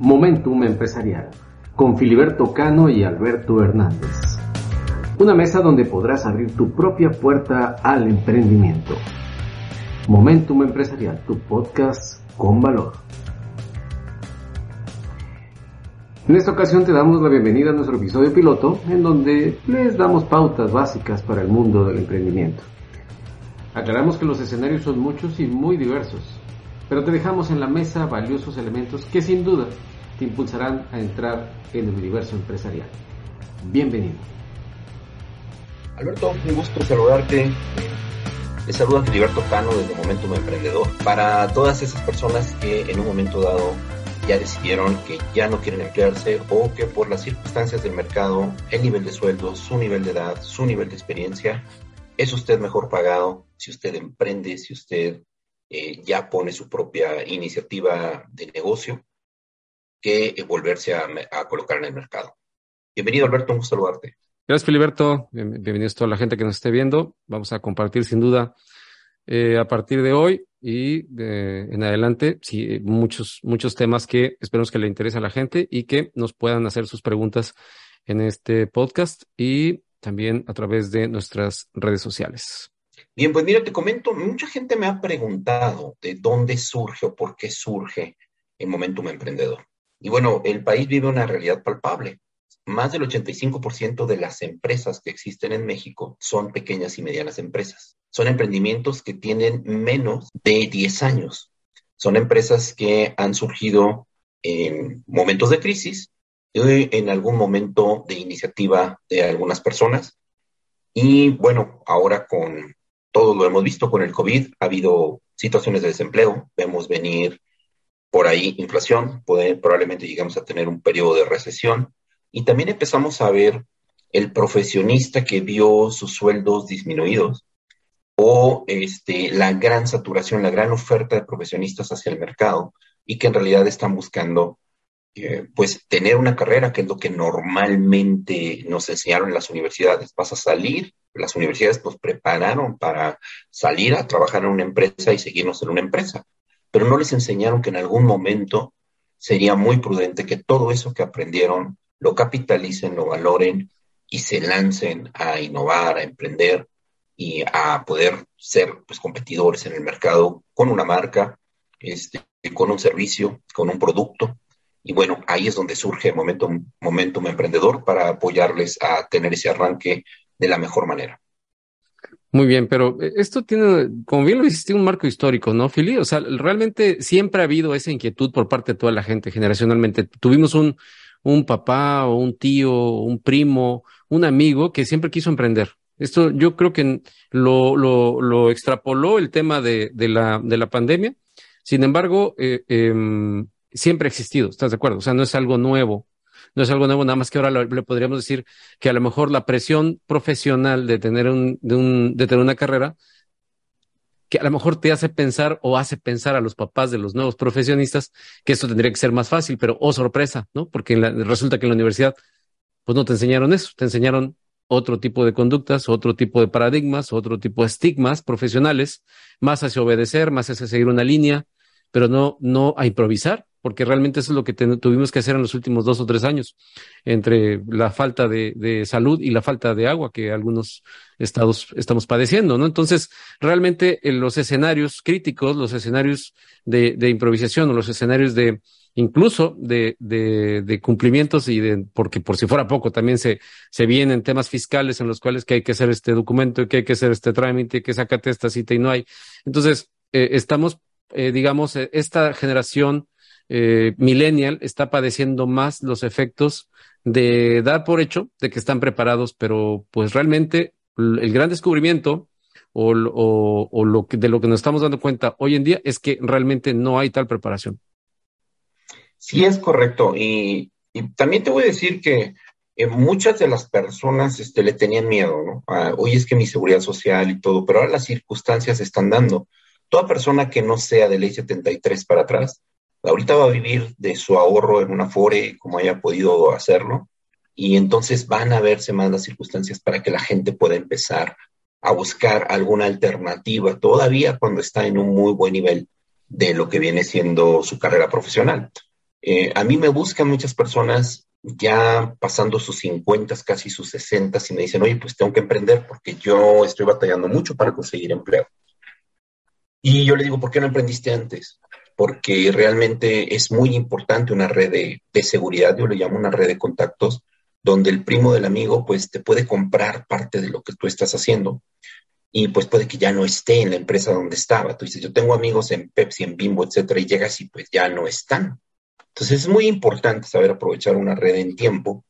Momentum Empresarial con Filiberto Cano y Alberto Hernández. Una mesa donde podrás abrir tu propia puerta al emprendimiento. Momentum Empresarial, tu podcast con valor. En esta ocasión te damos la bienvenida a nuestro episodio piloto en donde les damos pautas básicas para el mundo del emprendimiento. Aclaramos que los escenarios son muchos y muy diversos, pero te dejamos en la mesa valiosos elementos que sin duda te impulsarán a entrar en el universo empresarial. Bienvenido. Alberto, un gusto saludarte. Les saluda Filiberto Cano desde Momentum Emprendedor. Para todas esas personas que en un momento dado ya decidieron que ya no quieren emplearse o que por las circunstancias del mercado, el nivel de sueldo, su nivel de edad, su nivel de experiencia, es usted mejor pagado si usted emprende, si usted eh, ya pone su propia iniciativa de negocio, que volverse a, colocar en el mercado. Bienvenido, Alberto, un gusto saludarte. Gracias, Filiberto. Bienvenidos a toda la gente que nos esté viendo. Vamos a compartir sin duda eh, a partir de hoy y en adelante sí, muchos, muchos temas que esperamos que le interese a la gente y que nos puedan hacer sus preguntas en este podcast y también a través de nuestras redes sociales. Bien, pues mira, te comento, mucha gente me ha preguntado de dónde surge o por qué surge el Momentum Emprendedor. Y bueno, el país vive una realidad palpable. Más del 85% de las empresas que existen en México son pequeñas y medianas empresas. Son emprendimientos que tienen menos de 10 años. Son empresas que han surgido en momentos de crisis en algún momento de iniciativa de algunas personas. Y bueno, ahora con todo lo hemos visto con el COVID, ha habido situaciones de desempleo, vemos venir por ahí inflación, probablemente llegamos a tener un periodo de recesión y también empezamos a ver el profesionista que vio sus sueldos disminuidos o este, la gran saturación, la gran oferta de profesionistas hacia el mercado y que en realidad están buscando eh, pues tener una carrera, que es lo que normalmente nos enseñaron en las universidades. Vas a salir, las universidades nos prepararon para salir a trabajar en una empresa y seguirnos en una empresa, pero no les enseñaron que en algún momento sería muy prudente que todo eso que aprendieron lo capitalicen, lo valoren y se lancen a innovar, a emprender y a poder ser pues, competidores en el mercado con una marca, este, con un servicio, con un producto y bueno, ahí es donde surge Momentum, Momentum Emprendedor para apoyarles a tener ese arranque de la mejor manera. Muy bien, pero eh, esto tiene, como bien lo hiciste, un marco histórico, ¿no, Fili? O sea, realmente siempre ha habido esa inquietud por parte de toda la gente, generacionalmente. Tuvimos un, un papá o un tío, un primo, un amigo que siempre quiso emprender. Esto yo creo que lo, lo, lo extrapoló el tema de, de, la, de la pandemia. Sin embargo, eh, eh, siempre ha existido, ¿estás de acuerdo? O sea, no es algo nuevo, no es algo nuevo, nada más que ahora le podríamos decir que a lo mejor la presión profesional de tener, un, de, un, de tener una carrera, que a lo mejor te hace pensar o hace pensar a los papás de los nuevos profesionistas que esto tendría que ser más fácil, pero oh sorpresa, ¿no? Porque resulta que en la universidad, pues no te enseñaron eso, te enseñaron otro tipo de conductas, otro tipo de paradigmas, otro tipo de estigmas profesionales, más hacia obedecer, más hacia seguir una línea, pero no, no a improvisar, porque realmente eso es lo que tuvimos que hacer en los últimos dos o tres años, entre la falta de, salud y la falta de agua que algunos estados estamos padeciendo, ¿no? Entonces, realmente en los escenarios críticos, los escenarios de, improvisación o los escenarios de incluso de, cumplimientos y de, porque por si fuera poco, también se, vienen temas fiscales en los cuales que hay que hacer este documento, que hay que hacer este trámite, que sacate esta cita y no hay. Entonces, eh, estamos, eh, digamos, eh, esta generación eh, millennial está padeciendo más los efectos de dar por hecho de que están preparados, pero pues realmente el gran descubrimiento o, lo de lo que nos estamos dando cuenta hoy en día es que realmente no hay tal preparación. Sí, es correcto. Y, también te voy a decir que eh, muchas de las personas este, le tenían miedo, ¿no? hoy es que mi seguridad social y todo, pero ahora las circunstancias están dando. Toda persona que no sea de ley 73 para atrás ahorita va a vivir de su ahorro en una FORE como haya podido hacerlo y entonces van a verse más las circunstancias para que la gente pueda empezar a buscar alguna alternativa todavía cuando está en un muy buen nivel de lo que viene siendo su carrera profesional. Eh, a mí me buscan muchas personas ya pasando sus 50, casi sus 60, y me dicen, oye, pues tengo que emprender porque yo estoy batallando mucho para conseguir empleo. Y yo le digo, ¿por qué no emprendiste antes? Porque realmente es muy importante una red de, seguridad, yo le llamo una red de contactos, donde el primo del amigo pues te puede comprar parte de lo que tú estás haciendo y pues puede que ya no esté en la empresa donde estaba. Tú dices, yo tengo amigos en Pepsi, en Bimbo, etcétera, y llegas y pues ya no están. Entonces es muy importante saber aprovechar una red en tiempo.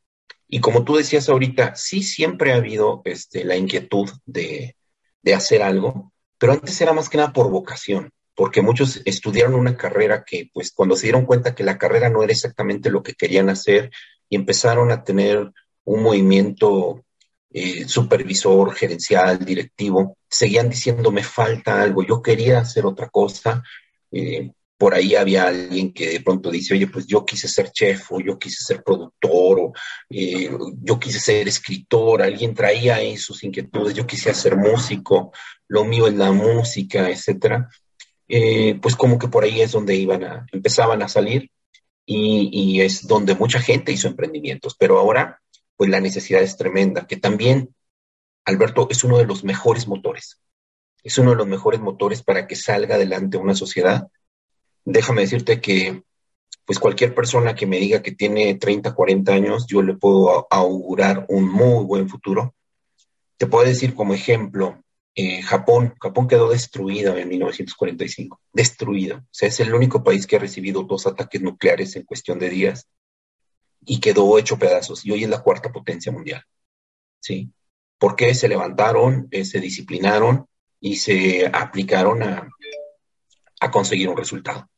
Y como tú decías ahorita, sí siempre ha habido este, la inquietud de, de hacer algo, pero antes era más que nada por vocación, porque muchos estudiaron una carrera que pues cuando se dieron cuenta que la carrera no era exactamente lo que querían hacer y empezaron a tener un movimiento eh, supervisor, gerencial, directivo, seguían diciendo, me falta algo, yo quería hacer otra cosa. Eh, por ahí había alguien que de pronto dice, oye, pues yo quise ser chef o yo quise ser productor o eh, yo quise ser escritor, alguien traía ahí sus inquietudes, yo quise ser músico, lo mío es la música, etcétera. Pues como que por ahí es donde iban a, empezaban a salir y, y es donde mucha gente hizo emprendimientos, pero ahora pues la necesidad es tremenda, que también, Alberto, es uno de los mejores motores. Es uno de los mejores motores para que salga adelante una sociedad. Déjame decirte que, pues cualquier persona que me diga que tiene 30, 40 años, yo le puedo augurar un muy buen futuro. Te puedo decir como ejemplo, eh, Japón, Japón quedó destruido en 1945, destruido. O sea, es el único país que ha recibido dos ataques nucleares en cuestión de días y quedó hecho pedazos y hoy es la cuarta potencia mundial. ¿Sí? Porque se levantaron, eh, se disciplinaron y se aplicaron a, a conseguir un resultado.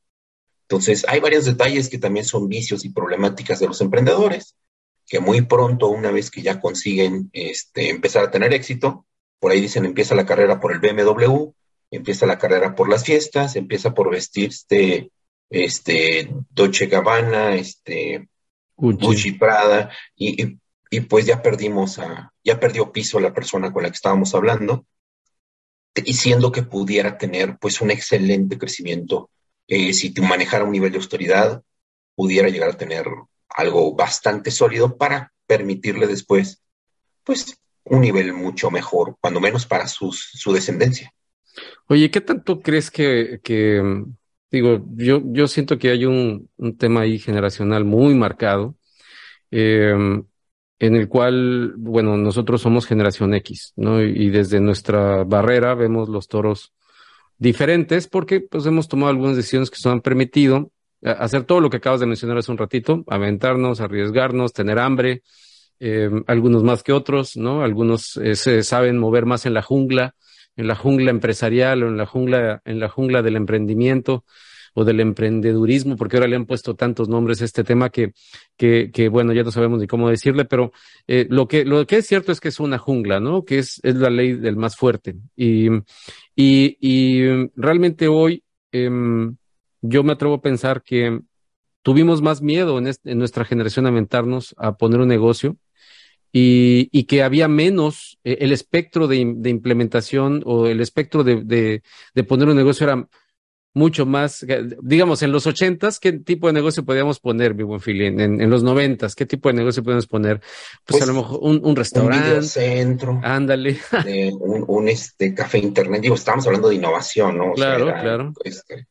Entonces, hay varios detalles que también son vicios y problemáticas de los emprendedores, que muy pronto, una vez que ya consiguen este, empezar a tener éxito, por ahí dicen, empieza la carrera por el BMW, empieza la carrera por las fiestas, empieza por vestirse este, Dolce Gabbana, este, Gucci, Prada, y, pues ya perdimos a, ya perdió piso la persona con la que estábamos hablando, diciendo que pudiera tener pues un excelente crecimiento. Eh, si te manejara un nivel de austeridad, pudiera llegar a tener algo bastante sólido para permitirle después, pues, un nivel mucho mejor, cuando menos para sus, su descendencia. Oye, ¿qué tanto crees que, que Digo, yo, yo siento que hay un, un tema ahí generacional muy marcado, eh, en el cual, bueno, nosotros somos generación X, ¿no? Y, desde nuestra barrera vemos los toros diferentes porque pues hemos tomado algunas decisiones que nos han permitido hacer todo lo que acabas de mencionar hace un ratito, aventarnos, arriesgarnos, tener hambre, eh, algunos más que otros, ¿no? Algunos eh, se saben mover más en la jungla, en la jungla empresarial o en la jungla, en la jungla del emprendimiento o del emprendedurismo, porque ahora le han puesto tantos nombres a este tema que, que, que bueno, ya no sabemos ni cómo decirle, pero eh, lo, que, lo que es cierto es que es una jungla, ¿no? Que es, es la ley del más fuerte. Y, y, y realmente hoy eh, yo me atrevo a pensar que tuvimos más miedo en, en nuestra generación a aventarnos a poner un negocio y, y, que había menos, eh, el espectro de, de, implementación o el espectro de, de, de, poner un negocio era mucho más, digamos, en los ochentas, ¿qué tipo de negocio podíamos poner, mi buen Fili? En, en, los noventas, ¿qué tipo de negocio podemos poner? Pues, pues, a lo mejor un, un restaurante. Un centro. Ándale. un, un, este, café internet. Digo, estamos hablando de innovación, ¿no? claro, claro. Este,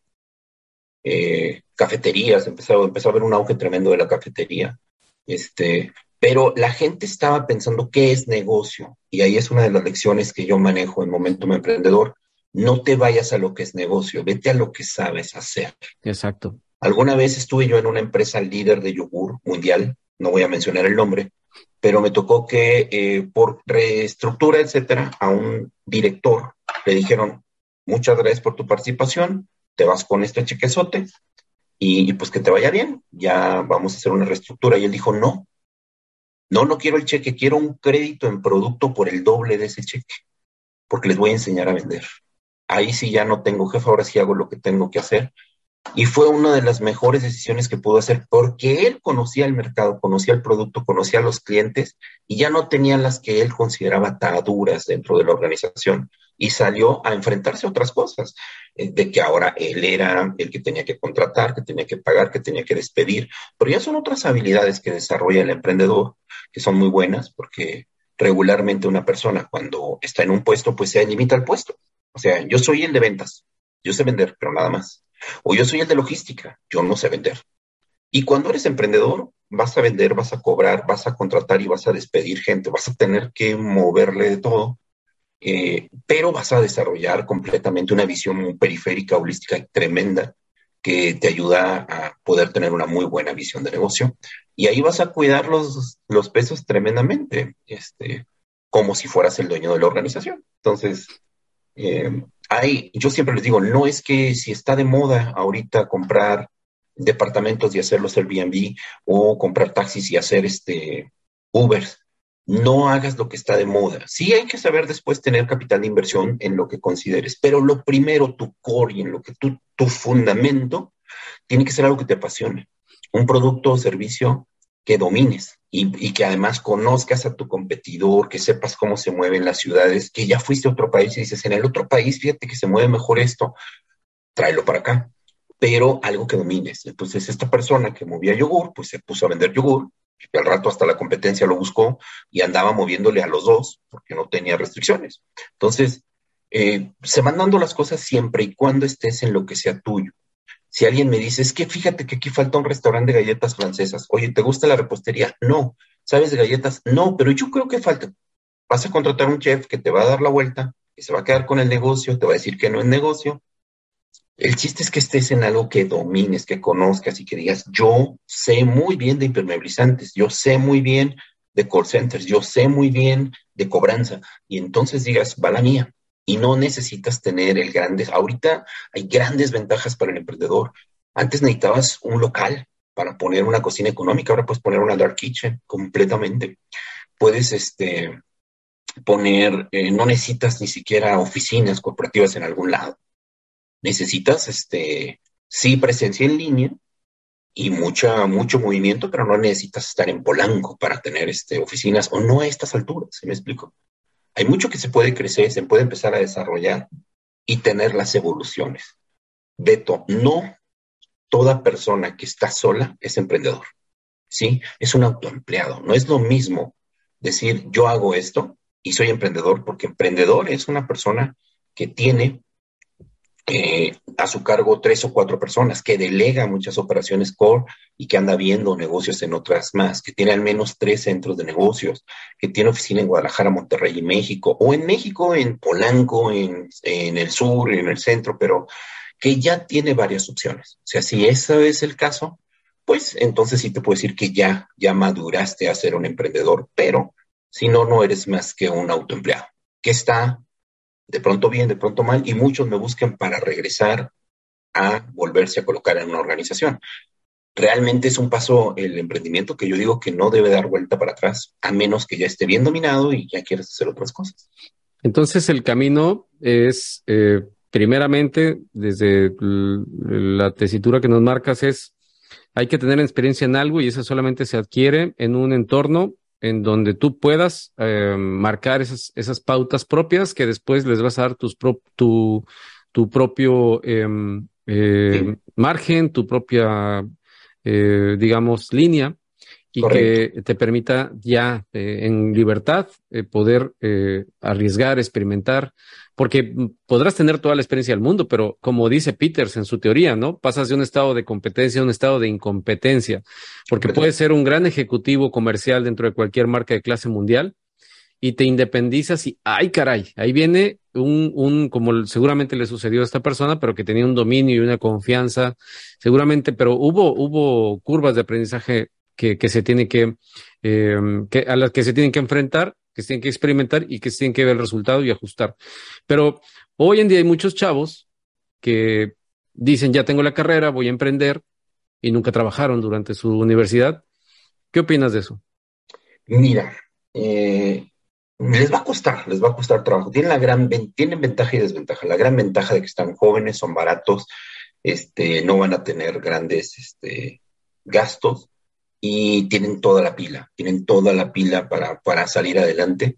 eh, cafeterías, empezó, empezó a haber un auge tremendo de la cafetería. Este, pero la gente estaba pensando qué es negocio. Y ahí es una de las lecciones que yo manejo en Momentum Emprendedor. No te vayas a lo que es negocio, vete a lo que sabes hacer. Exacto. Alguna vez estuve yo en una empresa líder de yogur mundial, no voy a mencionar el nombre, pero me tocó que eh, por reestructura, etcétera, a un director le dijeron, muchas gracias por tu participación, te vas con este chequezote y, y pues que te vaya bien, ya vamos a hacer una reestructura. Y él dijo, no, no, no quiero el cheque, quiero un crédito en producto por el doble de ese cheque, porque les voy a enseñar a vender. Ahí sí ya no tengo jefe, ahora sí hago lo que tengo que hacer. Y fue una de las mejores decisiones que pudo hacer porque él conocía el mercado, conocía el producto, conocía a los clientes y ya no tenía las que él consideraba ataduras dentro de la organización y salió a enfrentarse a otras cosas, eh, de que ahora él era el que tenía que contratar, que tenía que pagar, que tenía que despedir, pero ya son otras habilidades que desarrolla el emprendedor que son muy buenas porque regularmente una persona cuando está en un puesto pues se limita al puesto. O sea, yo soy el de ventas, yo sé vender, pero nada más. O yo soy el de logística, yo no sé vender. Y cuando eres emprendedor, vas a vender, vas a cobrar, vas a contratar y vas a despedir gente, vas a tener que moverle de todo, eh, pero vas a desarrollar completamente una visión periférica, holística tremenda que te ayuda a poder tener una muy buena visión de negocio. Y ahí vas a cuidar los, los pesos tremendamente, este, como si fueras el dueño de la organización. Entonces, eh, yo siempre les digo, no es que si está de moda ahorita comprar departamentos y hacerlos Airbnb o comprar taxis y hacer este Ubers, no hagas lo que está de moda. Sí hay que saber después tener capital de inversión en lo que consideres, pero lo primero, tu core y en lo que tú, tu fundamento, tiene que ser algo que te apasione. Un producto o servicio que domines y, que además conozcas a tu competidor, que sepas cómo se mueven las ciudades, que ya fuiste a otro país y dices, en el otro país, fíjate que se mueve mejor esto, tráelo para acá, pero algo que domines. Entonces, esta persona que movía yogur, pues se puso a vender yogur, y al rato hasta la competencia lo buscó y andaba moviéndole a los dos porque no tenía restricciones. Entonces, eh, se van dando las cosas siempre y cuando estés en lo que sea tuyo. Si alguien me dice, es que fíjate que aquí falta un restaurante de galletas francesas. Oye, ¿te gusta la repostería? No. ¿Sabes de galletas? No, pero yo creo que falta. Vas a contratar un chef que te va a dar la vuelta, que se va a quedar con el negocio, te va a decir que no es negocio. El chiste es que estés en algo que domines, que conozcas y que digas, yo sé muy bien de impermeabilizantes, yo sé muy bien de call centers, yo sé muy bien de cobranza. Y entonces digas, va la mía y no necesitas tener el grande. Ahorita hay grandes ventajas para el emprendedor. Antes necesitabas un local para poner una cocina económica, ahora puedes poner una dark kitchen completamente. Puedes este, poner, eh, no necesitas ni siquiera oficinas corporativas en algún lado. Necesitas, este, sí, presencia en línea y mucha, mucho movimiento, pero no necesitas estar en Polanco para tener este, oficinas o no a estas alturas, ¿se me explico? Hay mucho que se puede crecer, se puede empezar a desarrollar y tener las evoluciones. Beto, no toda persona que está sola es emprendedor. ¿Sí? Es un autoempleado. No es lo mismo decir yo hago esto y soy emprendedor, porque emprendedor es una persona que tiene eh, a su cargo tres o cuatro personas, que delega muchas operaciones core y que anda viendo negocios en otras más, que tiene al menos tres centros de negocios, que tiene oficina en Guadalajara, Monterrey y México, o en México, en Polanco, en, en el sur, en el centro, pero que ya tiene varias opciones. O sea, si ese es el caso, pues entonces sí te puedo decir que ya, ya maduraste a ser un emprendedor, pero si no, no eres más que un autoempleado, que está de pronto bien, de pronto mal, y muchos me buscan para regresar a volverse a colocar en una organización. Realmente es un paso el emprendimiento que yo digo que no debe dar vuelta para atrás, a menos que ya esté bien dominado y ya quieras hacer otras cosas. Entonces el camino es, eh, primeramente, desde la tesitura que nos marcas, es hay que tener experiencia en algo y eso solamente se adquiere en un entorno en donde tú puedas eh, marcar esas, esas pautas propias que después les vas a dar tus tu, tu propio em, eh, margen, tu propia, eh, digamos, línea y que te permita ya en libertad poder arriesgar, experimentar, porque podrás tener toda la experiencia del mundo, pero como dice Peters en su teoría, ¿no? Pasas de un estado de competencia a un estado de incompetencia, porque puedes ser un gran ejecutivo comercial dentro de cualquier marca de clase mundial y te independizas y, ay caray, ahí viene un, un, como seguramente le sucedió a esta persona, pero que tenía un dominio y una confianza, seguramente, pero hubo, hubo curvas de aprendizaje que, se tiene que, eh, que, a las que se tienen que enfrentar que se tienen que experimentar y que se tienen que ver el resultado y ajustar. Pero hoy en día hay muchos chavos que dicen, ya tengo la carrera, voy a emprender y nunca trabajaron durante su universidad. ¿Qué opinas de eso? Mira, eh, les va a costar, les va a costar trabajo. Tienen la gran, tienen ventaja y desventaja. La gran ventaja de que están jóvenes, son baratos, este, no van a tener grandes este, gastos y tienen toda la pila, tienen toda la pila para, para salir adelante.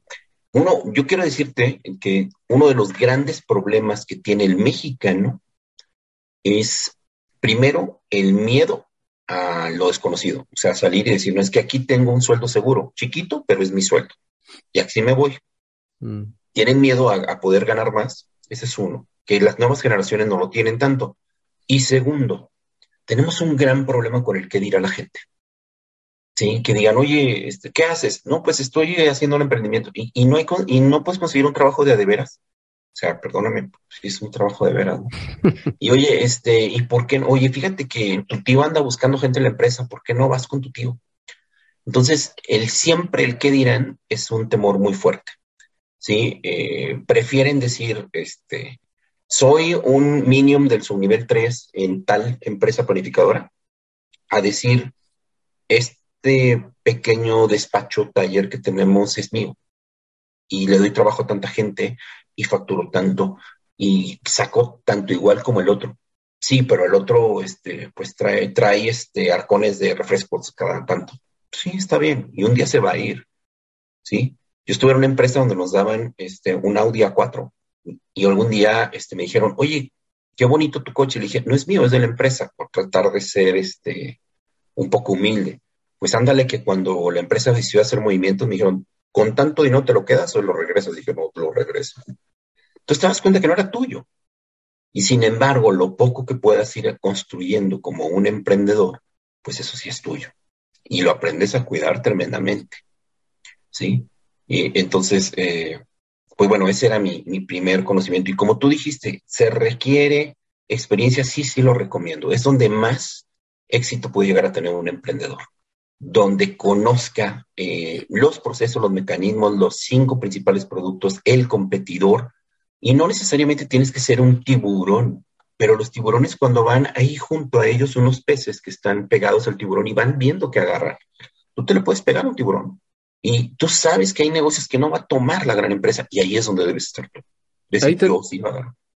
Uno, yo quiero decirte que uno de los grandes problemas que tiene el mexicano es, primero, el miedo a lo desconocido, o sea, salir y decir, no es que aquí tengo un sueldo seguro, chiquito, pero es mi sueldo, y así me voy. Mm. Tienen miedo a, a, poder ganar más, ese es uno, que las nuevas generaciones no lo tienen tanto. Y segundo, tenemos un gran problema con el que dirá la gente. Sí, que digan, oye, este, ¿qué haces? No, pues estoy haciendo un emprendimiento y, y no, hay, y no puedes conseguir un trabajo de a de veras. O sea, perdóname, si es un trabajo de veras. ¿no? y oye, este, ¿y por qué? Oye, fíjate que tu tío anda buscando gente en la empresa, ¿por qué no vas con tu tío? Entonces, el siempre, el qué dirán, es un temor muy fuerte. ¿Sí? Eh, prefieren decir, este, soy un minium del subnivel 3 en tal empresa planificadora, a decir, este pequeño despacho, taller que tenemos es mío y le doy trabajo a tanta gente y facturo tanto y saco tanto igual como el otro. Sí, pero el otro, este, pues trae, trae este arcones de refrescos cada tanto. Sí, está bien. Y un día se va a ir. Sí. Yo estuve en una empresa donde nos daban este, un Audi A4 y algún día este, me dijeron, oye, qué bonito tu coche. Le dije, no es mío, es de la empresa, por tratar de ser este, un poco humilde. Pues ándale que cuando la empresa decidió hacer movimientos, me dijeron, con tanto dinero te lo quedas o lo regresas. Dije, no, lo regreso. Entonces te das cuenta que no era tuyo. Y sin embargo, lo poco que puedas ir construyendo como un emprendedor, pues eso sí es tuyo. Y lo aprendes a cuidar tremendamente. ¿Sí? Y entonces, eh, pues bueno, ese era mi, mi, primer conocimiento. Y como tú dijiste, se requiere experiencia, sí, sí lo recomiendo. Es donde más éxito puede llegar a tener un emprendedor, donde conozca eh, los procesos, los mecanismos, los cinco principales productos, el competidor, y no necesariamente tienes que ser un tiburón, pero los tiburones cuando van ahí junto a ellos unos peces que están pegados al tiburón y van viendo que agarran. Tú te le puedes pegar a un tiburón, y tú sabes que hay negocios que no va a tomar la gran empresa y ahí es donde debes estar tú. Ahí te...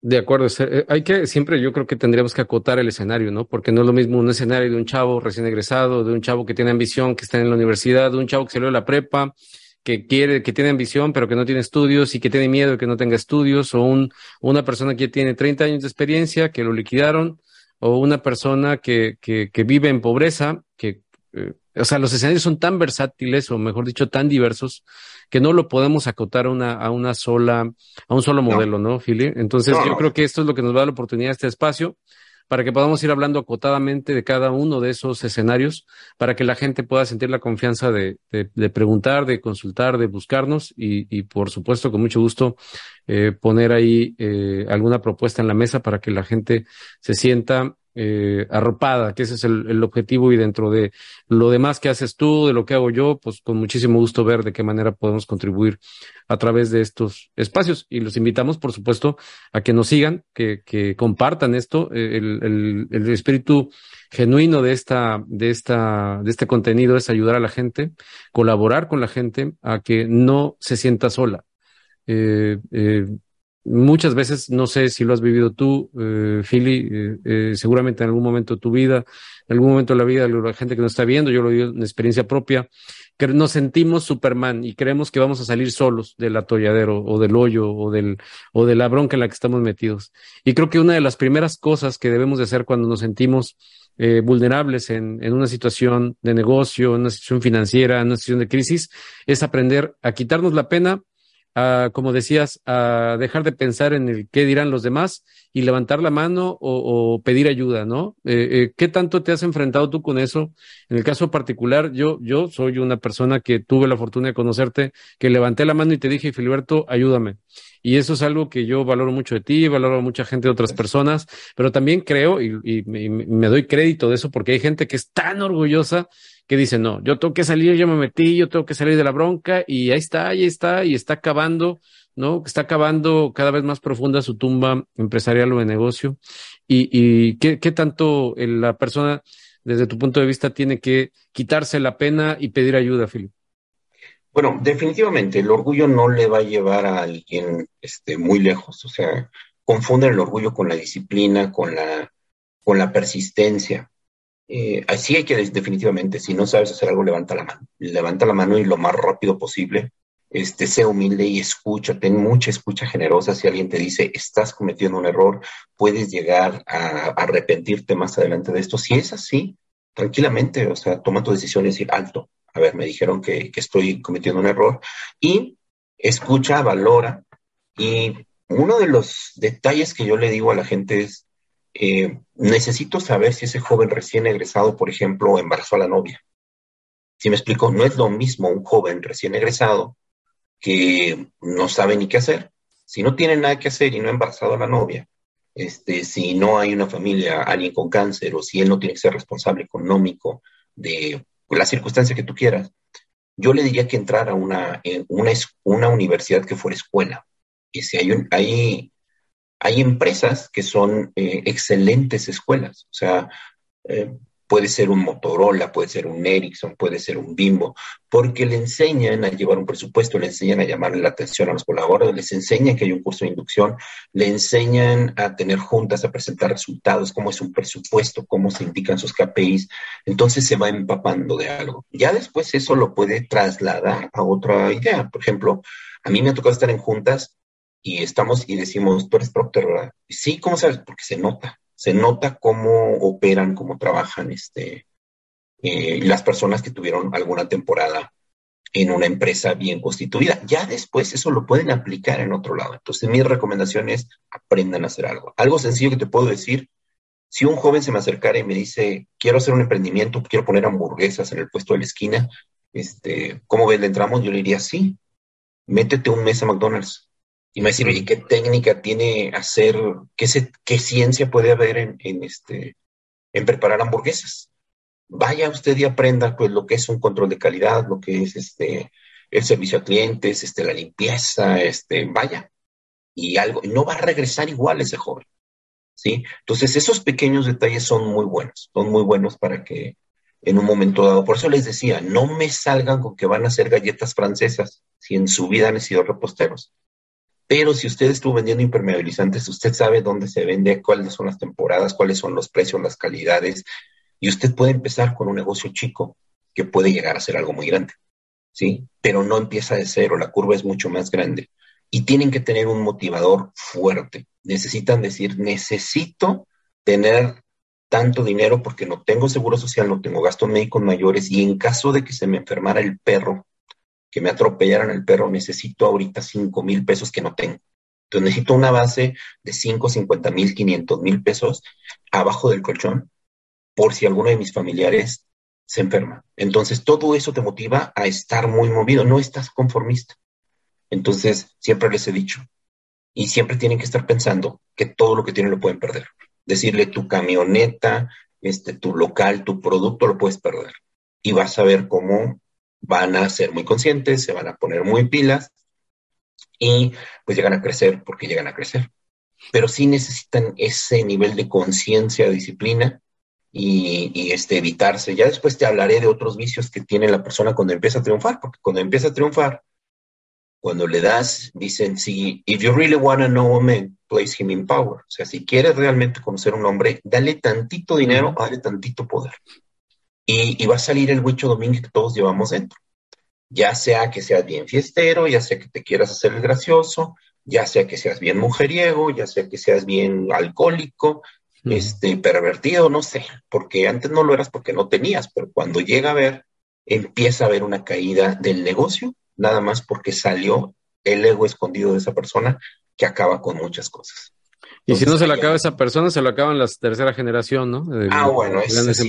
De acuerdo, eh, hay que siempre yo creo que tendríamos que acotar el escenario, ¿no? Porque no es lo mismo un escenario de un chavo recién egresado, de un chavo que tiene ambición, que está en la universidad, de un chavo que salió de la prepa, que quiere, que tiene ambición, pero que no tiene estudios y que tiene miedo de que no tenga estudios, o un, una persona que tiene 30 años de experiencia, que lo liquidaron, o una persona que, que, que vive en pobreza, que eh, o sea, los escenarios son tan versátiles, o mejor dicho, tan diversos, que no lo podemos acotar a una, a una sola, a un solo modelo, ¿no, Philly? Entonces, yo creo que esto es lo que nos da la oportunidad de este espacio para que podamos ir hablando acotadamente de cada uno de esos escenarios, para que la gente pueda sentir la confianza de, de, preguntar, de consultar, de buscarnos y, y, por supuesto, con mucho gusto, eh, poner ahí eh, alguna propuesta en la mesa para que la gente se sienta eh, arropada, que ese es el, el, objetivo y dentro de lo demás que haces tú, de lo que hago yo, pues con muchísimo gusto ver de qué manera podemos contribuir a través de estos espacios y los invitamos, por supuesto, a que nos sigan, que, que compartan esto, eh, el, el, el espíritu genuino de esta, de esta, de este contenido es ayudar a la gente, colaborar con la gente a que no se sienta sola. Eh, eh, muchas veces, no sé si lo has vivido tú, eh, Philly, eh, eh, seguramente en algún momento de tu vida, en algún momento de la vida de la gente que nos está viendo, yo lo digo en experiencia propia, que nos sentimos Superman y creemos que vamos a salir solos del atolladero o del hoyo o del o de la bronca en la que estamos metidos. Y creo que una de las primeras cosas que debemos de hacer cuando nos sentimos eh, vulnerables en, en una situación de negocio, en una situación financiera, en una situación de crisis, es aprender a quitarnos la pena a, como decías, a dejar de pensar en el qué dirán los demás y levantar la mano o, pedir ayuda, ¿no? Eh, eh, ¿Qué tanto te has enfrentado tú con eso? En el caso particular, yo, yo soy una persona que tuve la fortuna de conocerte, que levanté la mano y te dije, Filiberto, ayúdame. Y eso es algo que yo valoro mucho de ti, valoro a mucha gente de otras personas, pero también creo y, y, y me doy crédito de eso porque hay gente que es tan orgullosa que dice, no, yo tengo que salir, yo me metí, yo tengo que salir de la bronca y ahí está, ahí está, y está acabando, ¿no? Está acabando cada vez más profunda su tumba empresarial o de negocio. ¿Y, y qué, qué tanto la persona, desde tu punto de vista, tiene que quitarse la pena y pedir ayuda, Filipe? Bueno, definitivamente el orgullo no le va a llevar a alguien este, muy lejos. O sea, confunden el orgullo con la disciplina, con la con la persistencia. Eh, así hay que definitivamente, si no sabes hacer algo, levanta la mano. Levanta la mano y lo más rápido posible. Este, sé humilde y escucha, ten mucha escucha generosa. Si alguien te dice, estás cometiendo un error, puedes llegar a, arrepentirte más adelante de esto. Si es así, tranquilamente, o sea, toma tu decisión y decir, alto, a ver, me dijeron que, estoy cometiendo un error. Y escucha, valora. Y uno de los detalles que yo le digo a la gente es, eh, necesito saber si ese joven recién egresado, por ejemplo, embarazó a la novia. Si me explico, no es lo mismo un joven recién egresado que no sabe ni qué hacer. Si no tiene nada que hacer y no ha embarazado a la novia, este, si no hay una familia, alguien con cáncer, o si él no tiene que ser responsable económico de la circunstancia que tú quieras, yo le diría que entrara a una, una, una universidad que fuera escuela. Y si hay, hay hay empresas que son eh, excelentes escuelas, o sea, eh, puede ser un Motorola, puede ser un Ericsson, puede ser un Bimbo, porque le enseñan a llevar un presupuesto, le enseñan a llamarle la atención a los colaboradores, les enseñan que hay un curso de inducción, le enseñan a tener juntas, a presentar resultados, cómo es un presupuesto, cómo se indican sus KPIs, entonces se va empapando de algo. Ya después eso lo puede trasladar a otra idea. Por ejemplo, a mí me ha tocado estar en juntas y estamos y decimos, tú eres Procter. Sí, ¿cómo sabes? Porque se nota, se nota cómo operan, cómo trabajan este, eh, las personas que tuvieron alguna temporada en una empresa bien constituida. Ya después eso lo pueden aplicar en otro lado. Entonces, mi recomendación es aprendan a hacer algo. Algo sencillo que te puedo decir, si un joven se me acercara y me dice, quiero hacer un emprendimiento, quiero poner hamburguesas en el puesto de la esquina, este, ¿cómo ves? ¿Le entramos? Yo le diría, sí, métete un mes a McDonald's y me decir, ¿y qué técnica tiene hacer, qué, qué ciencia puede haber en, este, en preparar hamburguesas? Vaya usted y aprenda pues lo que es un control de calidad, lo que es este, el servicio a clientes, este, la limpieza, este, vaya. Y algo, no va a regresar igual ese joven. ¿Sí? Entonces, esos pequeños detalles son muy buenos, son muy buenos para que en un momento dado, por eso les decía, no me salgan con que van a hacer galletas francesas si en su vida han sido reposteros. Pero si usted estuvo vendiendo impermeabilizantes, usted sabe dónde se vende, cuáles son las temporadas, cuáles son los precios, las calidades, y usted puede empezar con un negocio chico que puede llegar a ser algo muy grande, ¿sí? Pero no empieza de cero, la curva es mucho más grande. Y tienen que tener un motivador fuerte. Necesitan decir, necesito tener tanto dinero porque no tengo seguro social, no tengo gastos médicos mayores y en caso de que se me enfermara el perro, que me atropellaran el perro, necesito ahorita 5 mil pesos que no tengo. Entonces necesito una base de 5, 50 mil, 500 mil pesos abajo del colchón por si alguno de mis familiares se enferma. Entonces todo eso te motiva a estar muy movido, no estás conformista. Entonces siempre les he dicho, y siempre tienen que estar pensando que todo lo que tienen lo pueden perder. Decirle tu camioneta, este, tu local, tu producto lo puedes perder. Y vas a ver cómo van a ser muy conscientes, se van a poner muy pilas y pues llegan a crecer porque llegan a crecer. Pero sí necesitan ese nivel de conciencia, disciplina y, este, evitarse. Ya después te hablaré de otros vicios que tiene la persona cuando empieza a triunfar, porque cuando empieza a triunfar, cuando le das, dicen, si, if you really want to know a man, place him in power. O sea, si quieres realmente conocer a un hombre, dale tantito dinero, dale tantito poder y, va a salir el Huicho Domínguez que todos llevamos dentro. Ya sea que seas bien fiestero, ya sea que te quieras hacer el gracioso, ya sea que seas bien mujeriego, ya sea que seas bien alcohólico, este, pervertido, no sé, porque antes no lo eras porque no tenías, pero cuando llega a ver, empieza a haber una caída del negocio, nada más porque salió el ego escondido de esa persona que acaba con muchas cosas. Y si no se lo acaba esa persona, se lo acaban la tercera generación, ¿no? ah, bueno, ese,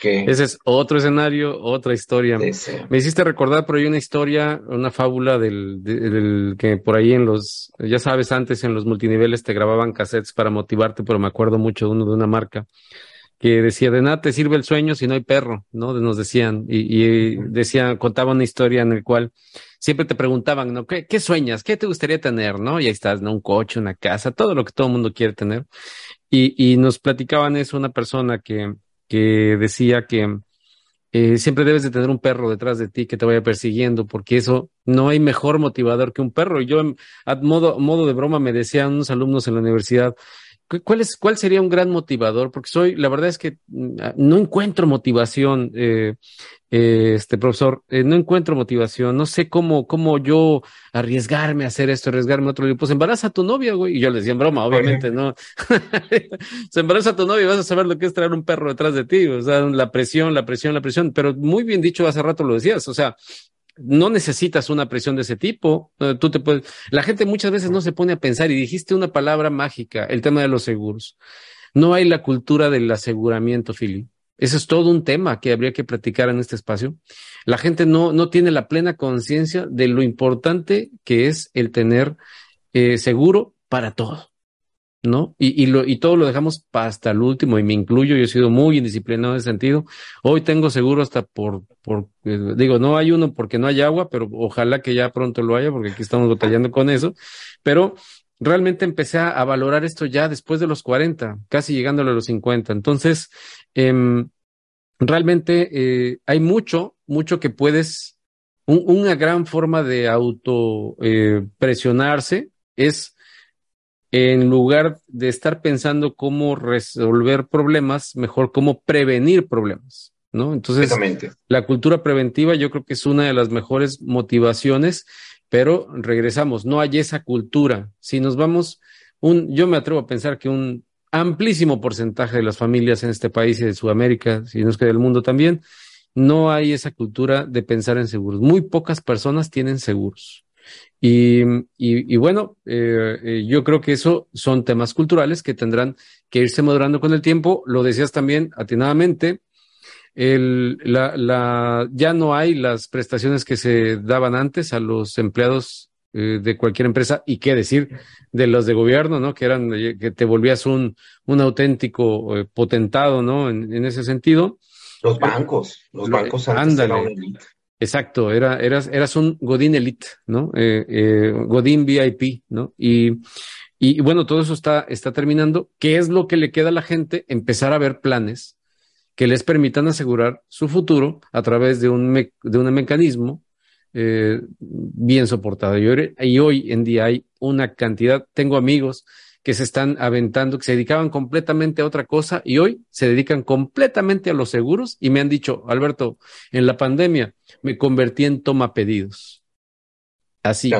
que... ese es otro escenario, otra historia. Me hiciste recordar por ahí una historia, una fábula del, del, que por ahí en los, ya sabes, antes en los multiniveles te grababan cassettes para motivarte, pero me acuerdo mucho de uno de una marca que decía, de nada te sirve el sueño si no hay perro, ¿no? Nos decían, y, y decían, contaban una historia en la cual siempre te preguntaban, ¿no? ¿Qué, ¿Qué, sueñas? ¿Qué te gustaría tener? ¿No? Y ahí estás, ¿no? Un coche, una casa, todo lo que todo el mundo quiere tener. Y, y nos platicaban eso una persona que, que decía que eh, siempre debes de tener un perro detrás de ti que te vaya persiguiendo, porque eso no hay mejor motivador que un perro. Y yo, a modo, modo de broma, me decían unos alumnos en la universidad, ¿cuál, es, ¿cuál sería un gran motivador? Porque soy, la verdad es que mm, no encuentro motivación, eh, eh, este profesor, eh, no encuentro motivación, no sé cómo, cómo yo arriesgarme a hacer esto, arriesgarme a otro. Pues embaraza a tu novia, güey. Y yo le decía en broma, obviamente, ¿no? Se embaraza a tu novia y vas a saber lo que es traer un perro detrás de ti. O sea, la presión, la presión, la presión. Pero muy bien dicho, hace rato lo decías. O sea, no necesitas una presión de ese tipo. Eh, tú te puedes, la gente muchas veces no se pone a pensar y dijiste una palabra mágica, el tema de los seguros. No hay la cultura del aseguramiento, Philly. Eso es todo un tema que habría que platicar en este espacio. La gente no, no tiene la plena conciencia de lo importante que es el tener eh, seguro para todo. ¿No? Y, y, lo, y todo lo dejamos hasta el último, y me incluyo, yo he sido muy indisciplinado en ese sentido. Hoy tengo seguro hasta por, por eh, digo, no hay uno porque no hay agua, pero ojalá que ya pronto lo haya, porque aquí estamos batallando con eso. Pero realmente empecé a, valorar esto ya después de los 40, casi llegándole a los 50. Entonces, eh, realmente eh, hay mucho, mucho que puedes, un, una gran forma de auto eh, presionarse es en lugar de estar pensando cómo resolver problemas, mejor cómo prevenir problemas, ¿no? Entonces, la cultura preventiva yo creo que es una de las mejores motivaciones, pero regresamos, no hay esa cultura. Si nos vamos, un, yo me atrevo a pensar que un amplísimo porcentaje de las familias en este país y de Sudamérica, si no es que del mundo también, no hay esa cultura de pensar en seguros. Muy pocas personas tienen seguros. Y, y, bueno, eh, eh, yo creo que eso son temas culturales que tendrán que irse madurando con el tiempo. Lo decías también atinadamente. El, la, la, ya no hay las prestaciones que se daban antes a los empleados eh, de cualquier empresa y qué decir de los de gobierno, ¿no? Que eran, que te volvías un, un auténtico potentado, ¿no? En, en, ese sentido. Los bancos, los bancos antes ándale. Exacto, era, eras, eras un Godín Elite, ¿no? Eh, eh, VIP, ¿no? Y, y, bueno, todo eso está, está terminando. ¿Qué es lo que le queda a la gente? Empezar a ver planes que les permitan asegurar su futuro a través de un, de un mecanismo eh, bien soportado. Y hoy en día hay una cantidad, tengo amigos que se están aventando, que se dedicaban completamente a otra cosa y hoy se dedican completamente a los seguros y me han dicho, Alberto, en la pandemia me convertí en toma pedidos. Así,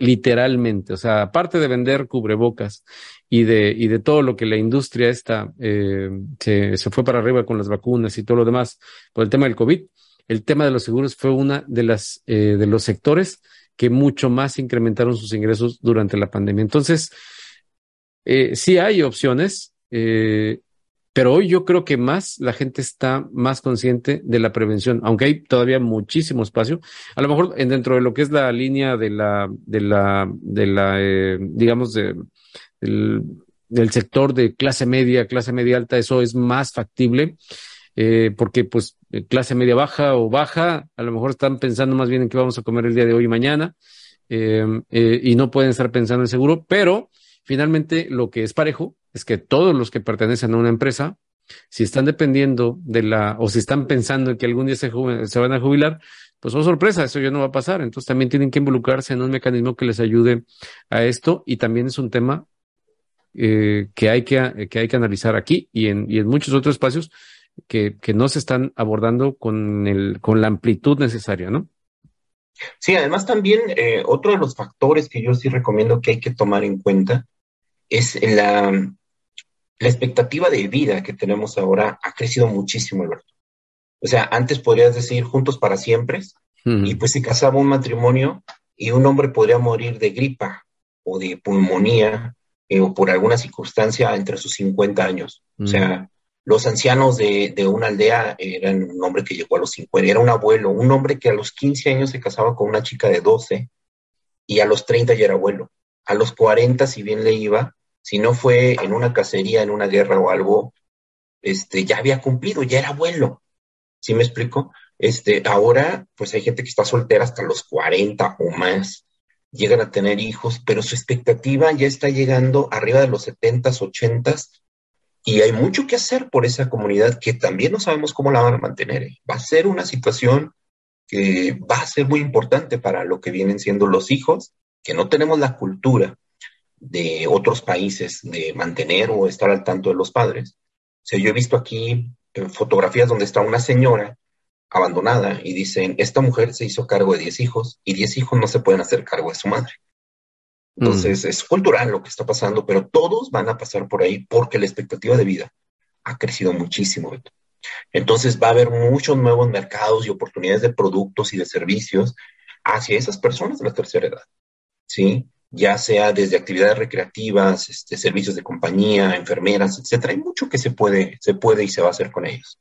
literalmente. O sea, aparte de vender cubrebocas y de, y de todo lo que la industria esta eh, se, se, fue para arriba con las vacunas y todo lo demás por el tema del COVID, el tema de los seguros fue una de las eh, de los sectores que mucho más incrementaron sus ingresos durante la pandemia. Entonces, eh, sí hay opciones, eh, pero hoy yo creo que más la gente está más consciente de la prevención, aunque hay todavía muchísimo espacio. A lo mejor en, dentro de lo que es la línea de la, de la, de la, eh, digamos, de, del, sector de clase media, clase media alta, eso es más factible. Eh, porque pues clase media baja o baja, a lo mejor están pensando más bien en qué vamos a comer el día de hoy y mañana, y no pueden estar pensando en seguro, pero Finalmente, lo que es parejo es que todos los que pertenecen a una empresa, si están dependiendo de la, o si están pensando en que algún día se, se van a jubilar, pues oh sorpresa, eso ya no va a pasar. Entonces también tienen que involucrarse en un mecanismo que les ayude a esto y también es un tema eh, que, hay que, que hay que analizar aquí y en, y en muchos otros espacios que, que no se están abordando con, el, con la amplitud necesaria, ¿no? Sí, además también eh, otro de los factores que yo sí recomiendo que hay que tomar en cuenta es la, la expectativa de vida que tenemos ahora ha crecido muchísimo, Alberto. O sea, antes podrías decir juntos para siempre, y pues se casaba un matrimonio y un hombre podría morir de gripa o de pulmonía eh, o por alguna circunstancia entre sus 50 años. O sea, los ancianos de, de, una aldea eran un hombre que llegó a los 50, era un abuelo, un hombre que a los 15 años se casaba con una chica de 12 y a los 30 ya era abuelo. A los 40, si bien le iba, si no fue en una cacería, en una guerra o algo, este, ya había cumplido, ya era abuelo. ¿Sí me explico? Este, ahora, pues hay gente que está soltera hasta los 40 o más, llegan a tener hijos, pero su expectativa ya está llegando arriba de los 70s, 80s y hay mucho que hacer por esa comunidad que también no sabemos cómo la van a mantener. ¿eh? Va a ser una situación que va a ser muy importante para lo que vienen siendo los hijos, que no tenemos la cultura de otros países de mantener o estar al tanto de los padres. O yo he visto aquí eh, fotografías donde está una señora abandonada y dicen, esta mujer se hizo cargo de 10 hijos y 10 hijos no se pueden hacer cargo de su madre. Entonces, mm. es cultural lo que está pasando, pero todos van a pasar por ahí porque la expectativa de vida ha crecido muchísimo. Entonces, va a haber muchos nuevos mercados y oportunidades de productos y de servicios hacia esas personas de la tercera edad. ¿Sí? ya sea desde actividades recreativas, este, servicios de compañía, enfermeras, etcétera. Hay mucho que se puede, se puede y se va a hacer con ellos.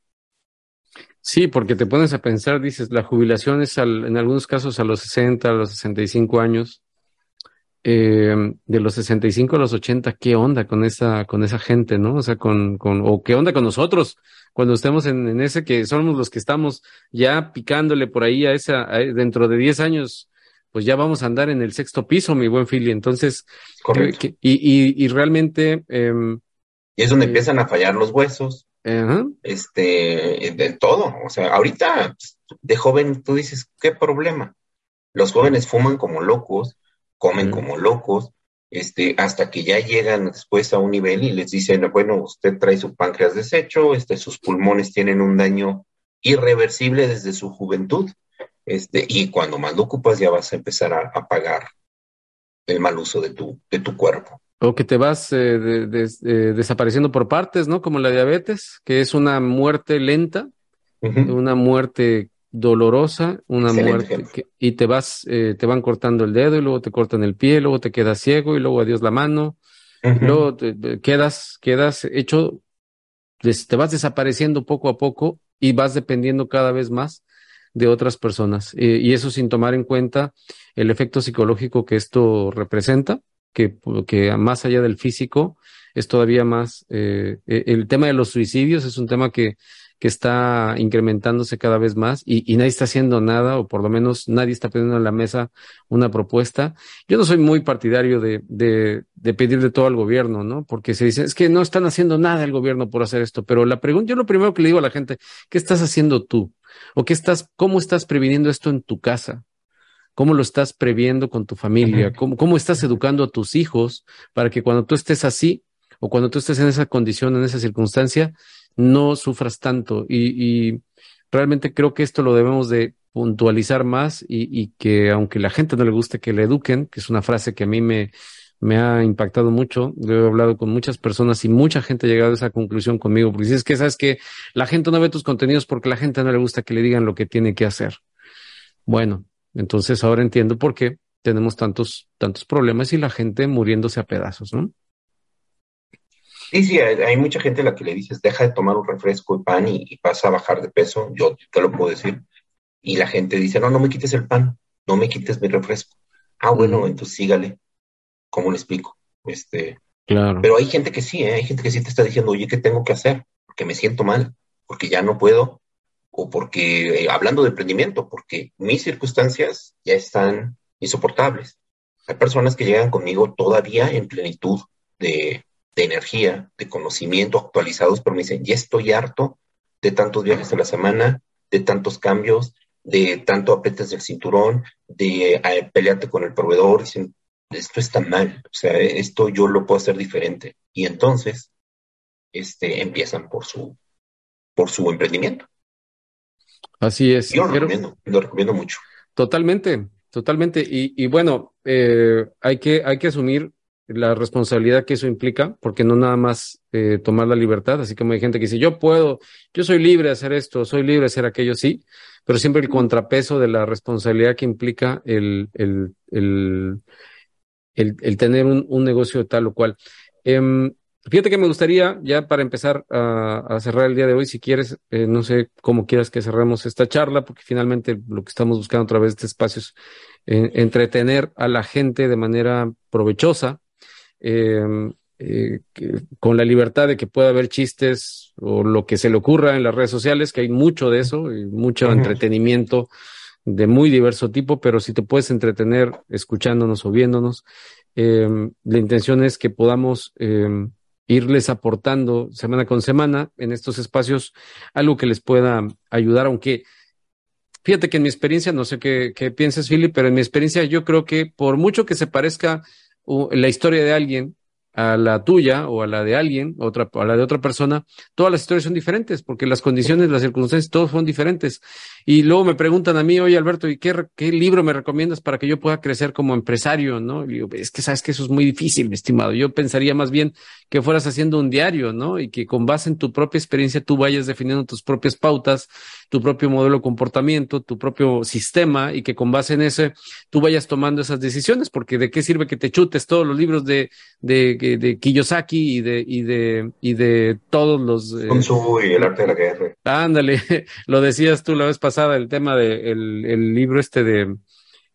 Sí, porque te pones a pensar, dices, la jubilación es en algunos casos a los 60, a los 65 años. Eh, de los 65 a los 80, ¿qué onda con esa, con esa gente, no? O sea, con, con, o qué onda con nosotros cuando estemos en, en ese que somos los que estamos ya picándole por ahí a esa, dentro de 10 años, pues ya vamos a andar en el sexto piso, mi buen Philly. Entonces, y, y, y, realmente... Em, y es donde eh, empiezan a fallar los huesos, este, de todo. O sea, ahorita de joven tú dices, ¿qué problema? Los jóvenes fuman como locos, comen como locos, este, hasta que ya llegan después a un nivel y les dicen, bueno, usted trae su páncreas deshecho, este, sus pulmones tienen un daño irreversible desde su juventud. Este, y cuando más lo ocupas ya vas a empezar a, pagar el mal uso de tu, de tu cuerpo. O que te vas eh, eh, desapareciendo por partes, ¿no? Como la diabetes, que es una muerte lenta, una muerte dolorosa, una muerte y te vas, eh, te van cortando el dedo y luego te cortan el pie, luego te quedas ciego y luego adiós la mano, luego te, quedas, quedas hecho, te vas desapareciendo poco a poco y vas dependiendo cada vez más de otras personas. Eh, y eso sin tomar en cuenta el efecto psicológico que esto representa, que, que más allá del físico es todavía más, eh, e, el tema de los suicidios es un tema que, que está incrementándose cada vez más y, y, nadie está haciendo nada, o por lo menos nadie está poniendo en la mesa una propuesta. Yo no soy muy partidario de, de, de pedirle todo al gobierno, ¿no? Porque se dice, es que no están haciendo nada el gobierno por hacer esto, pero la pregunta, yo lo primero que le digo a la gente, ¿qué estás haciendo tú? ¿O qué estás, cómo estás previniendo esto en tu casa? ¿Cómo lo estás previendo con tu familia? ¿Cómo, ¿Cómo estás educando a tus hijos para que cuando tú estés así o cuando tú estés en esa condición, en esa circunstancia, no sufras tanto? Y, realmente creo que esto lo debemos de puntualizar más y, y, que aunque la gente no le guste que le eduquen, que es una frase que a mí me, me ha impactado mucho. Yo he hablado con muchas personas y mucha gente ha llegado a esa conclusión conmigo, porque si es que sabes que la gente no ve tus contenidos porque la gente no le gusta que le digan lo que tiene que hacer. Bueno, entonces ahora entiendo por qué tenemos tantos, tantos problemas y la gente muriéndose a pedazos, ¿no? Sí, sí, hay, mucha gente a la que le dices, deja de tomar un refresco y pan y, pasa a bajar de peso, yo te lo puedo decir. Y la gente dice, no, no me quites el pan, no me quites mi refresco. Ah, bueno, entonces sígale. ¿cómo le explico? Este, claro. Pero hay gente que sí, ¿eh? hay gente que sí te está diciendo, oye, ¿qué tengo que hacer? Porque me siento mal, porque ya no puedo, o porque, eh, hablando de emprendimiento, porque mis circunstancias ya están insoportables. Hay personas que llegan conmigo todavía en plenitud de, de energía, de conocimiento actualizados, pero me dicen, ya estoy harto de tantos viajes a la semana, de tantos cambios, de tanto apretes del cinturón, de eh, pelearte con el proveedor, dicen, esto está mal, o sea, esto yo lo puedo hacer diferente. Y entonces, este, empiezan por su, por su emprendimiento. Así es. Yo lo recomiendo, lo recomiendo mucho. Totalmente, totalmente. Y, y bueno, eh, hay, que, hay que asumir la responsabilidad que eso implica, porque no nada más eh, tomar la libertad, así como hay gente que dice, yo puedo, yo soy libre de hacer esto, soy libre de hacer aquello, sí, pero siempre el contrapeso de la responsabilidad que implica el, el, el el, el tener un, un, negocio tal o cual. Eh, fíjate que me gustaría, ya para empezar a, a cerrar el día de hoy, si quieres, eh, no sé cómo quieras que cerremos esta charla, porque finalmente lo que estamos buscando a través de este espacio es eh, entretener a la gente de manera provechosa. Em, eh, con la libertad de que pueda haber chistes o lo que se le ocurra en las redes sociales, que hay mucho de eso, y mucho entretenimiento de muy diverso tipo, pero si te puedes entretener escuchándonos o viéndonos, eh, la intención es que podamos eh, irles aportando semana con semana en estos espacios algo que les pueda ayudar, aunque fíjate que en mi experiencia, no sé qué, qué pienses, Philip, pero en mi experiencia yo creo que por mucho que se parezca la historia de alguien a la tuya o a la de alguien, otra, a la de otra persona, todas las historias son diferentes porque las condiciones, las circunstancias, todos son diferentes. Y luego me preguntan a mí, oye Alberto, ¿y qué, qué libro me recomiendas para que yo pueda crecer como empresario? ¿No? Y digo, es que sabes que eso es muy difícil, mi estimado. Yo pensaría más bien que fueras haciendo un diario, ¿no? Y que con base en tu propia experiencia tú vayas definiendo tus propias pautas, tu propio modelo de comportamiento, tu propio sistema y que con base en ese tú vayas tomando esas decisiones, porque de qué sirve que te chutes todos los libros de, de, de, Kiyosaki y de, y de, y de todos los... Eh, y el arte de la guerra. Ándale, lo decías tú la vez pasada, el tema del de el libro este de...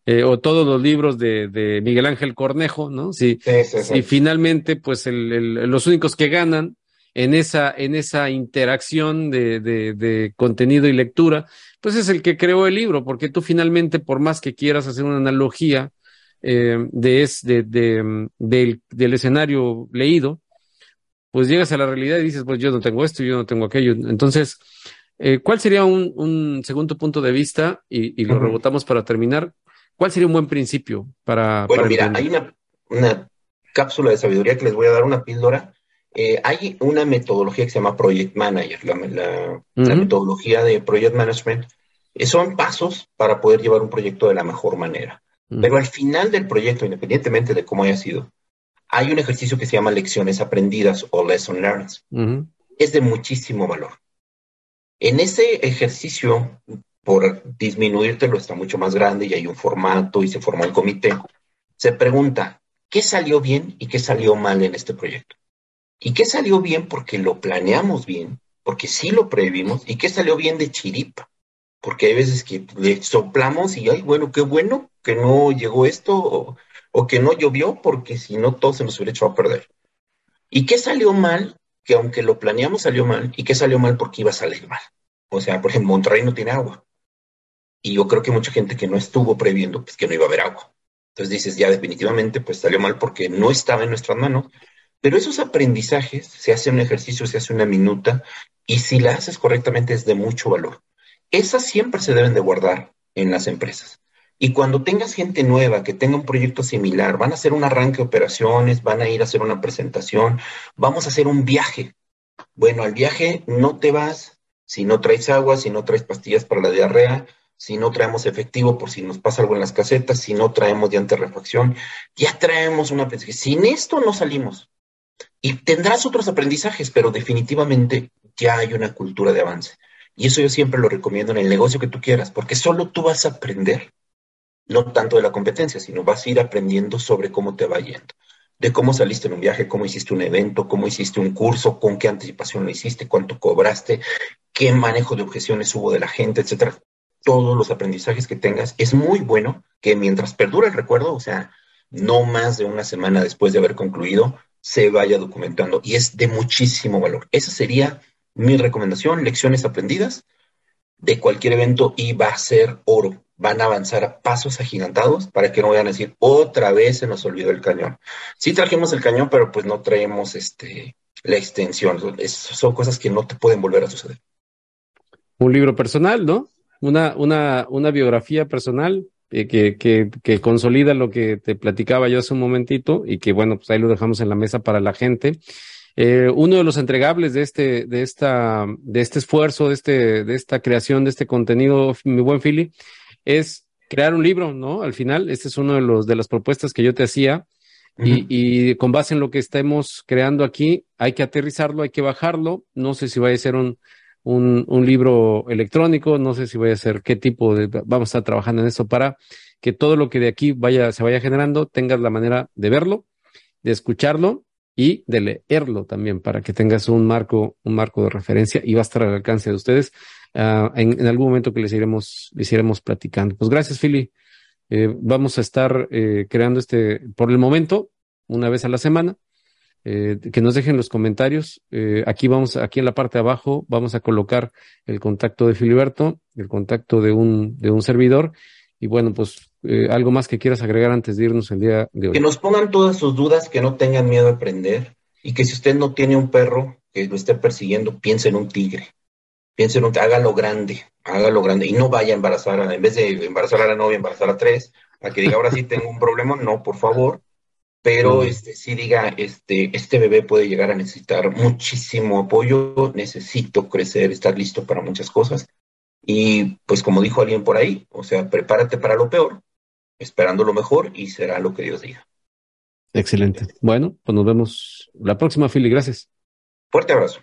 Eh, o todos los libros de, de, Miguel Ángel Cornejo, ¿no? Si, sí, finalmente, pues el, el, los únicos que ganan en esa, en esa interacción de, de, de, contenido y lectura, pues es el que creó el libro, porque tú finalmente, por más que quieras hacer una analogía eh, de, es, de, de, del, del escenario leído, pues llegas a la realidad y dices, pues yo no tengo esto, yo no tengo aquello. Entonces, eh, ¿cuál sería un, un, segundo punto de vista? Y, y lo rebotamos para terminar. ¿Cuál sería un buen principio para... Bueno, para mira, hay una, una cápsula de sabiduría que les voy a dar, una píldora eh, hay una metodología que se llama Project Manager, la, metodología de Project Management. Eh, son pasos para poder llevar un proyecto de la mejor manera. Pero al final del proyecto, independientemente de cómo haya sido, hay un ejercicio que se llama lecciones aprendidas o lesson learned. Es de muchísimo valor. En ese ejercicio, por disminuírtelo, está mucho más grande y hay un formato y se forma un comité. Se pregunta, ¿qué salió bien y qué salió mal en este proyecto? ¿Y qué salió bien porque lo planeamos bien? Porque sí lo previmos. ¿Y qué salió bien de chiripa? Porque hay veces que le soplamos y, ay, bueno, qué bueno que no llegó esto o, que no llovió, porque si no todo se nos hubiera hecho a perder. ¿Y qué salió mal? Que aunque lo planeamos salió mal. ¿Y qué salió mal porque iba a salir mal? O sea, por ejemplo, Monterrey no tiene agua. Y yo creo que mucha gente que no estuvo previendo, pues que no iba a haber agua. Entonces dices, ya definitivamente, pues salió mal porque no estaba en nuestras manos pero esos aprendizajes, se hace un ejercicio, se hace una minuta, y si la haces correctamente es de mucho valor. Esas siempre se deben de guardar en las empresas. Y cuando tengas gente nueva que tenga un proyecto similar, van a hacer un arranque de operaciones, van a ir a hacer una presentación, vamos a hacer un viaje. Bueno, al viaje no te vas si no traes agua, si no traes pastillas para la diarrea, si no traemos efectivo por si nos pasa algo en las casetas, si no traemos de refacción, ya traemos una... Sin esto no salimos. Y tendrás otros aprendizajes, pero definitivamente ya hay una cultura de avance. Y eso yo siempre lo recomiendo en el negocio que tú quieras, porque solo tú vas a aprender, no tanto de la competencia, sino vas a ir aprendiendo sobre cómo te va yendo, de cómo saliste en un viaje, cómo hiciste un evento, cómo hiciste un curso, con qué anticipación lo hiciste, cuánto cobraste, qué manejo de objeciones hubo de la gente, etcétera. Todos los aprendizajes que tengas, es muy bueno que mientras perdura el recuerdo, o sea, no más de una semana después de haber concluido, se vaya documentando y es de muchísimo valor. Esa sería mi recomendación, lecciones aprendidas de cualquier evento y va a ser oro. Van a avanzar a pasos agigantados para que no vayan a decir otra vez se nos olvidó el cañón. Sí trajimos el cañón, pero pues no traemos este, la extensión. son cosas que no te pueden volver a suceder. Un libro personal, ¿no? Una, una, una biografía personal eh, que, que, que, consolida lo que te platicaba yo hace un momentito y que bueno, pues ahí lo dejamos en la mesa para la gente. Eh, uno de los entregables de este, de esta, de este esfuerzo, de este, de esta creación, de este contenido, mi buen Philly, es crear un libro, ¿no? Al final, este es uno de los, de las propuestas que yo te hacía. y, y, con base en lo que estemos creando aquí, hay que aterrizarlo, hay que bajarlo. No sé si va a ser un, un, un libro electrónico, no sé si voy a hacer qué tipo de, vamos a estar trabajando en eso para que todo lo que de aquí vaya, se vaya generando, tengas la manera de verlo, de escucharlo y de leerlo también para que tengas un marco, un marco de referencia y va a estar al alcance de ustedes en, en, algún momento que les iremos, les iremos platicando. Pues gracias, Philly. Eh, vamos a estar eh, creando este, por el momento, una vez a la semana, eh, que nos dejen los comentarios. Eh, aquí vamos, aquí en la parte de abajo, vamos a colocar el contacto de Filiberto, el contacto de un, de un servidor. Y bueno, pues eh, algo más que quieras agregar antes de irnos el día de hoy. Que nos pongan todas sus dudas, que no tengan miedo a aprender y que si usted no tiene un perro que lo esté persiguiendo, piense en un tigre. Piense en un hágalo grande, hágalo grande y no vaya a embarazar, a, en vez de embarazar a la novia, embarazar a tres, a que diga ahora sí tengo un problema, no, por favor, pero este, sí diga, este, este bebé puede llegar a necesitar muchísimo apoyo, necesito crecer, estar listo para muchas cosas. Y pues como dijo alguien por ahí, o sea, prepárate para lo peor, esperando lo mejor y será lo que Dios diga. Excelente. Bueno, pues nos vemos la próxima, Philly. Gracias. Fuerte abrazo.